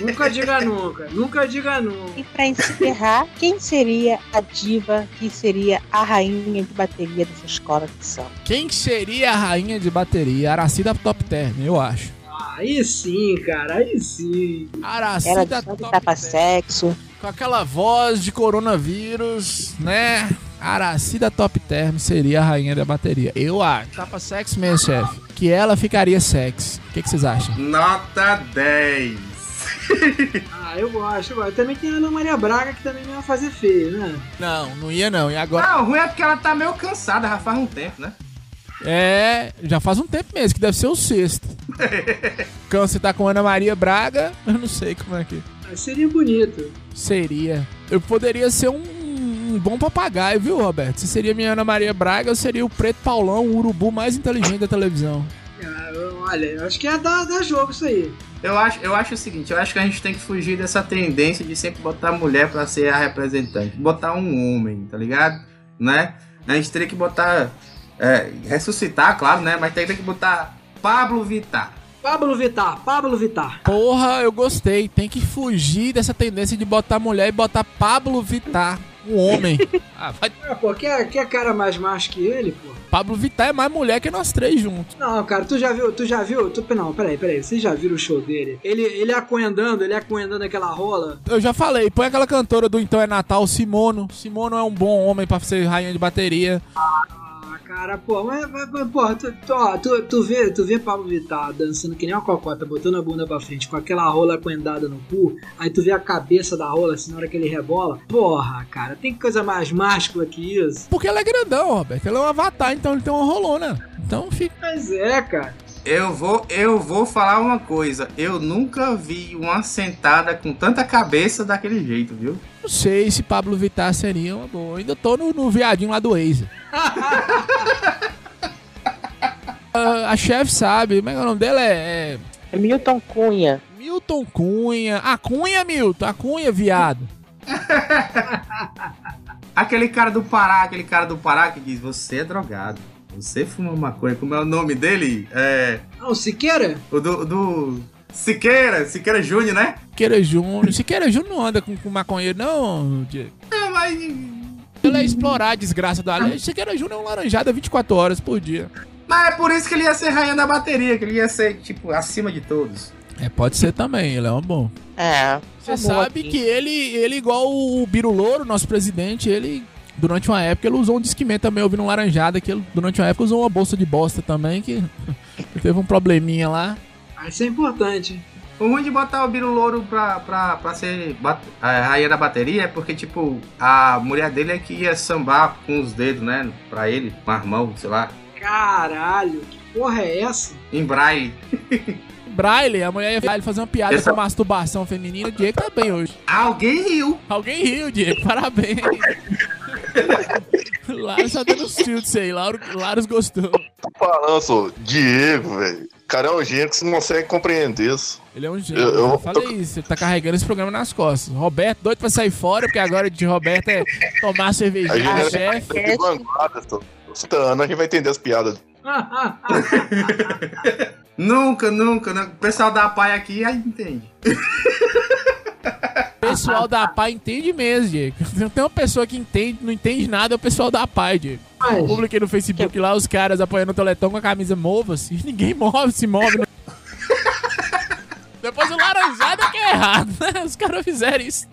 Nunca diga nunca, nunca diga nunca. E pra encerrar, quem seria a diva que seria a rainha de bateria dessa escola de samba? Quem seria a rainha de bateria? Aracida Top Term, eu acho. Aí sim, cara, aí sim. Aracida de Top tapa sexo. Com aquela voz de coronavírus, né? Aracida Top Term seria a rainha da bateria. Eu acho. Tapa sexo mesmo, chefe. Que ela ficaria sexy. O que, que vocês acham? Nota 10. Ah, eu gosto, eu gosto. Também tem a Ana Maria Braga que também não ia fazer feio, né? Não, não ia não. E agora? Ah, o ruim é porque ela tá meio cansada, já faz um tempo, né? É, já faz um tempo mesmo, que deve ser o sexto. Câncer tá com Ana Maria Braga, eu não sei como é que seria bonito. seria. Eu poderia ser um, um bom papagaio, viu, Roberto? Se seria minha Ana Maria Braga, eu seria o Preto Paulão, o urubu mais inteligente da televisão. Ah, olha, eu acho que é dar, dar jogo isso aí. Eu acho, eu acho o seguinte, eu acho que a gente tem que fugir dessa tendência de sempre botar mulher pra ser a representante. Botar um homem, tá ligado? Né? A gente teria que botar. é, ressuscitar, claro, né? Mas teria que botar Pablo Vittar. Pablo Vittar, Pablo Vittar. Porra, eu gostei. Tem que fugir dessa tendência de botar mulher e botar Pablo Vittar, um homem. ah, vai... Ah, pô, quer, quer cara mais macho que ele, pô? Pablo Vittar é mais mulher que nós três juntos. Não, cara, tu já viu, tu já viu, tu, não, peraí, peraí, vocês já viram o show dele? Ele, ele acuendando, ele acuendando aquela rola. Eu já falei, põe aquela cantora do Então é Natal, Simono. Simono é um bom homem pra ser rainha de bateria. Ah, cara, pô, mas, mas, pô, tu, tu, ó, tu, tu vê, tu vê Pablo Vittar dançando que nem uma cocota, botando a bunda pra frente, com aquela rola acuendada no cu, aí tu vê a cabeça da rola assim na hora que ele rebola. Porra, cara, tem coisa mais máscula que isso? Porque ele é grandão, Roberto. Ele é um avatar, então ele tem uma rolona. Então fica. Mas é, cara. Eu vou, eu vou falar uma coisa. Eu nunca vi uma sentada com tanta cabeça daquele jeito, viu? Não sei se Pablo Vittar seria uma boa. Eu ainda tô no, no viadinho lá do Waze. Ah, a chefe sabe, como é que é o nome dela? É, é Milton Cunha. Milton Cunha. A Cunha, Milton. A Cunha, viado. Aquele cara do Pará, aquele cara do Pará que diz: Você é drogado. Você fuma maconha. Como é o nome dele? É. Ah, o Siqueira? O do. do Siqueira, Siqueira Júnior, né? Siqueira Júnior. Siqueira Júnior não anda com, com maconheiro, não, Diego. É, mas. Ele é explorar a desgraça da lei. Siqueira Júnior é um laranjada 24 horas por dia. Mas é por isso que ele ia ser rainha da bateria, que ele ia ser, tipo, acima de todos. É, pode ser também, ele é um bom. É. Você sabe aqui. que ele, ele igual o Biro Louro, nosso presidente, ele, durante uma época, ele usou um disquimento também, ouvindo um laranjada, que ele, durante uma época, usou uma bolsa de bosta também, que teve um probleminha lá. Isso é importante. O ruim de botar o Biro Louro pra, pra, pra ser a rainha da bateria é porque, tipo, a mulher dele é que ia sambar com os dedos, né? Pra ele, com as mãos, sei lá, Caralho, que porra é essa? em braille. Braille, a mulher ia fazer uma piada Essa- com masturbação feminina, o Diego tá bem hoje. Alguém riu. Alguém riu, Diego, parabéns. Laros tá dando tilt aí, Lauro- Laros gostou. Tô falando, sou Diego, velho. Cara, é um gênio que você não consegue compreender isso. Ele é um gênio. Eu- Eu, eu- falei isso, ele tá carregando esse programa nas costas. Roberto, doido pra sair fora, porque agora de Roberto é tomar A cervejinha com é chefe. tô. Escutando, a gente vai entender as piadas. Nunca, nunca, né? O pessoal da PAI aqui aí entende. O pessoal da PAI entende mesmo, Diego. Não tem uma pessoa que entende, não entende nada, é o pessoal da PAI, Diego. Eu Mas, publiquei no Facebook lá os caras apoiando o Teleton com a camisa mova-se. e Ninguém move, se move. né? Depois o laranjado é que é errado, né? Os caras fizeram isso.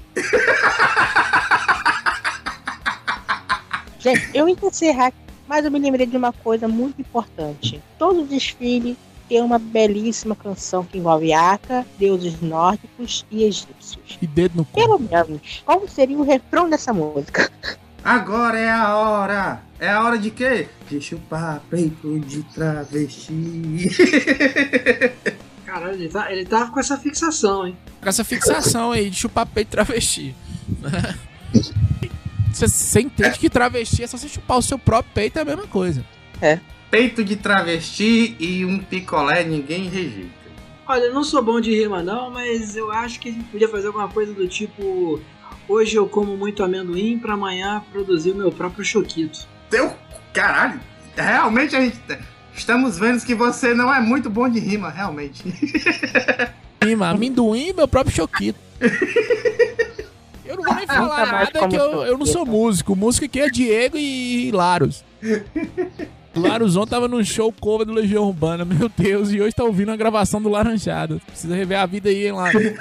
Gente, eu ia encerrar, mas eu me lembrei de uma coisa muito importante. Todo desfile tem uma belíssima canção que envolve Aca, deuses nórdicos e egípcios. E dedo no cu. Pelo menos, qual seria o refrão dessa música? Agora é a hora. É a hora de quê? De chupar peito de travesti. Caralho, ele, tá, ele tava com essa fixação, hein? Com essa fixação aí de chupar peito e travesti. Você, entende que travesti é só você chupar o seu próprio peito, é a mesma coisa. Peito de travesti e um picolé ninguém rejeita. Olha, eu não sou bom de rima não, mas eu acho que a gente podia fazer alguma coisa do tipo... Hoje eu como muito amendoim pra amanhã produzir o meu próprio choquito. Teu caralho. Realmente a gente. Estamos vendo que você não é muito bom de rima, realmente. Rima, amendoim e meu próprio choquito. Eu não vou nem falar nada que eu, eu não sou músico. O músico aqui é Diego e Laros. Laros ontem tava num show cover do Legião Urbana, meu Deus, e hoje tá ouvindo a gravação do Laranjada. Precisa rever a vida aí, hein, Laros?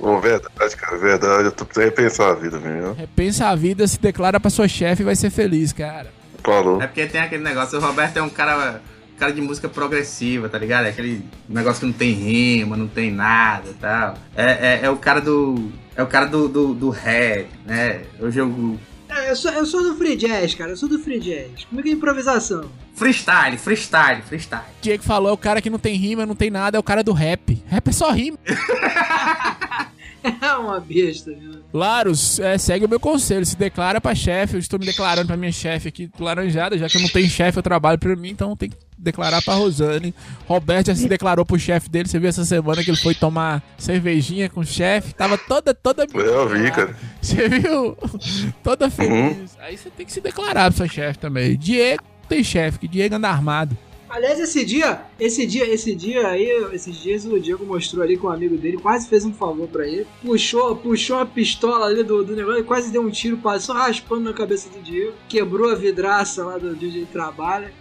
Ô, verdade, cara, verdade. Eu tô precisando repensar a vida mesmo. Repensa a vida, se declara pra sua chefe e vai ser feliz, cara. Falou. É porque tem aquele negócio, o Roberto é um cara, cara de música progressiva, tá ligado? É aquele negócio que não tem rima, não tem nada e tal. É, é, é o cara do. É o cara do, do, do rap, né? Hoje eu. É, eu sou, eu sou do free jazz, cara. Eu sou do free jazz. Comigo é improvisação. Freestyle, freestyle, freestyle. Diego falou, é o cara que não tem rima, não tem nada, é o cara do rap. Rap é só rima. É uma besta, viu? Laros, é, segue o meu conselho, se declara pra chefe. Eu estou me declarando pra minha chefe aqui do Laranjada, já que eu não tenho chefe, eu trabalho pra mim, então tem que declarar pra Rosane. Roberto já se declarou pro chefe dele, você viu essa semana que ele foi tomar cervejinha com o chefe, tava toda, toda... Eu vi, cara. Você viu? Toda feliz. Aí você tem que se declarar pro seu chefe também. Diego tem chefe, que Diego anda armado. Aliás, esse dia, esse dia, esse dia aí, esses dias o Diego mostrou ali com um amigo dele, quase fez um favor pra ele. Puxou, puxou a pistola ali do, do negócio e quase deu um tiro, passou raspando na cabeça do Diego. Quebrou a vidraça lá do onde ele trabalha.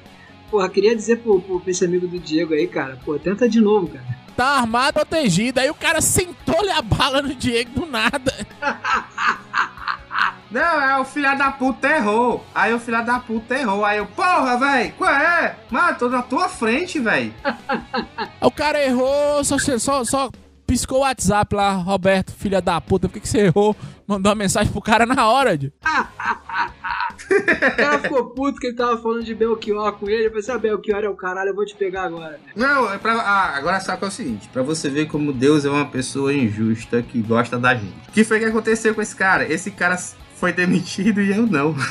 Porra, queria dizer pro, pro, pra esse amigo do Diego aí, cara, pô, tenta de novo, cara. Tá armado, protegido. Aí o cara sentou-lhe a bala no Diego do nada. Não, é o filho da puta errou. Aí o filho da puta errou. Aí eu, porra, velho, qual é? Mano, tô na tua frente, velho. O cara errou, só, só, só piscou o WhatsApp lá, Roberto, filha da puta, por que, que você errou? Mandou uma mensagem pro cara na hora, de. O cara ficou puto que ele tava falando de Belchior com ele. Eu pensei, ah, Belchior é o caralho, eu vou te pegar agora. Não, é pra, ah, agora que é o seguinte, pra você ver como Deus é uma pessoa injusta que gosta da gente. O que foi que aconteceu com esse cara? Esse cara foi demitido e eu não.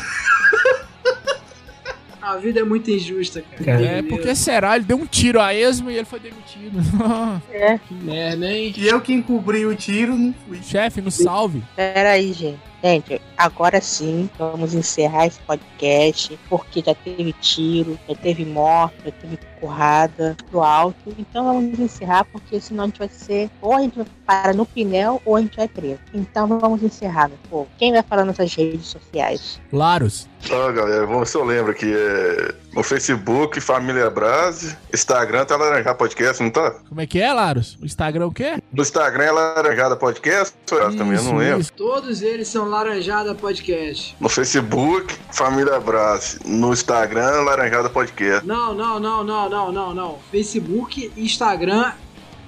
A vida é muito injusta, cara. É, porque será? Ele deu um tiro a esmo e ele foi demitido. É, Que merda, hein? E eu que encobri o tiro, não fui. Chefe, no salve. peraí, gente. Gente, agora sim, vamos encerrar esse podcast, porque já teve tiro, já teve morte, já teve porrada pro alto. Então vamos encerrar, porque senão a gente vai ser, ou a gente vai parar no pinel, ou a gente vai preso. Então vamos encerrar, meu povo. Quem vai falar nessas redes sociais? Laros. Ó, galera, vamos ver se eu lembro aqui. É... No Facebook, Família Brase. Instagram tá Laranjada Podcast, não tá? Como é que é, Laros? O Instagram o quê? No Instagram é Laranjada Podcast? Eu também eu não lembro. isso. Todos eles são Laranjada Podcast. No Facebook, Família Brase. No Instagram, Laranjada Podcast. Não, não, não, não, não, não, não. Facebook, Instagram,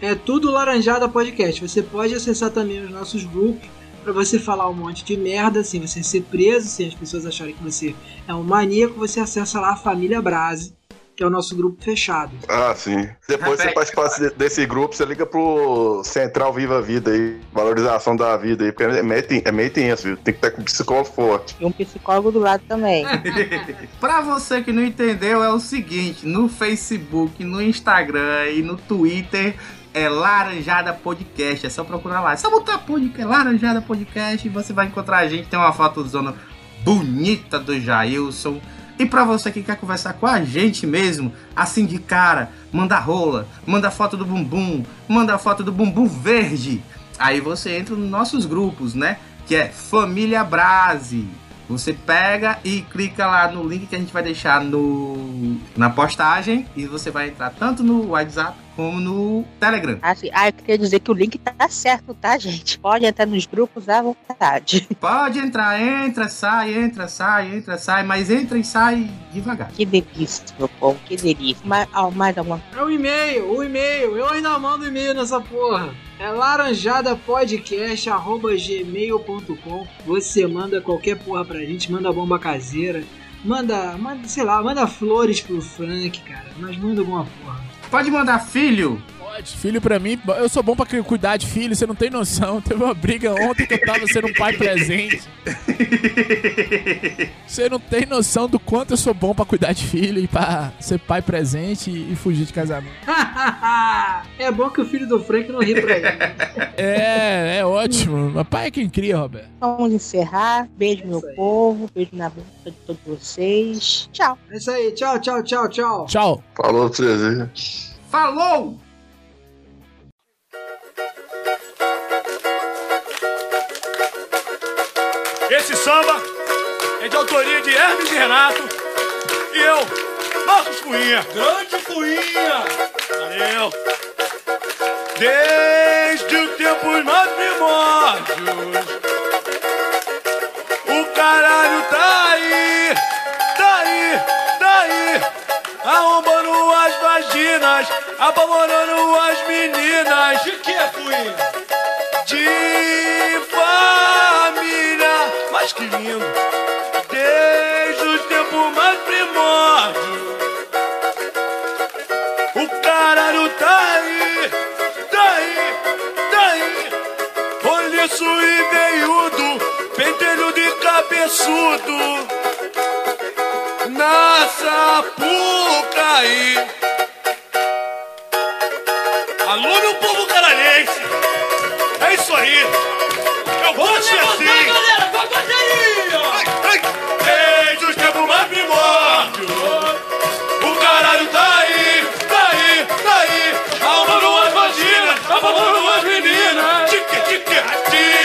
é tudo Laranjada Podcast. Você pode acessar também os nossos grupos pra você falar um monte de merda, sem você ser preso, sem as pessoas acharem que você é um maníaco. Você acessa lá a Família Brase, que é o nosso grupo fechado. Ah, sim. Depois você participasse de- desse grupo, você liga pro Central Viva a Vida aí. Valorização da vida aí. Porque é meio, ten- é meio tenso, viu? Tem que estar com um psicólogo forte. E um psicólogo do lado também. pra você que não entendeu, é o seguinte: no Facebook, no Instagram e no Twitter é Laranjada Podcast. É só procurar lá. É só botar podcast, Laranjada Podcast e você vai encontrar a gente. Tem uma foto zona bonita do Jailson. E pra você que quer conversar com a gente mesmo, assim de cara, manda rola, manda foto do bumbum, manda foto do bumbum verde. Aí você entra nos nossos grupos, né? Que é Família Brase. Você pega e clica lá no link que a gente vai deixar no, na postagem e você vai entrar tanto no WhatsApp como no Telegram. Assim, ah, eu queria dizer que o link tá certo, tá, gente? Pode entrar nos grupos à vontade. Pode entrar, entra, sai, entra, sai, entra, sai, mas entra e sai devagar. Que delícia, meu povo, que delícia. Mais, ah, mais alguma É o e-mail, o e-mail. Eu ainda mando e-mail nessa porra. É laranjadapodcast.gmail.com Você manda qualquer porra pra gente, manda bomba caseira, manda, manda, sei lá, manda flores pro Frank, cara. Mas manda alguma porra. Pode mandar filho? Pode. Filho pra mim, eu sou bom pra cuidar de filho, você não tem noção. Teve uma briga ontem que eu tava sendo um pai presente. Você não tem noção do quanto eu sou bom pra cuidar de filho e pra ser pai presente e, e fugir de casamento. é bom que o filho do Frank não ri pra ele. É, é ótimo. Mas pai é quem cria, Roberto. Vamos encerrar. Beijo, meu povo. Beijo na boca de todos vocês. Tchau. É isso aí, tchau, tchau, tchau, tchau. Tchau. Falou pra vocês aí. Falou! Esse samba é de autoria de Hermes e Renato e eu, Marcos Cunha. Grande Cunha! Valeu! Desde os tempos mais primórdios, o caralho tá aí, tá aí, tá aí, arrombando as vaginas, apavorando as meninas. De que, Cunha? de Mas que lindo! Desde os tempos mais primórdios, o caralho tá aí, tá aí, tá aí. Roliço e veiudo, pentelho de cabeçudo, na Sapucaí. Alô, meu povo canadense! É isso aí! Apavando as meninas Tique, tique,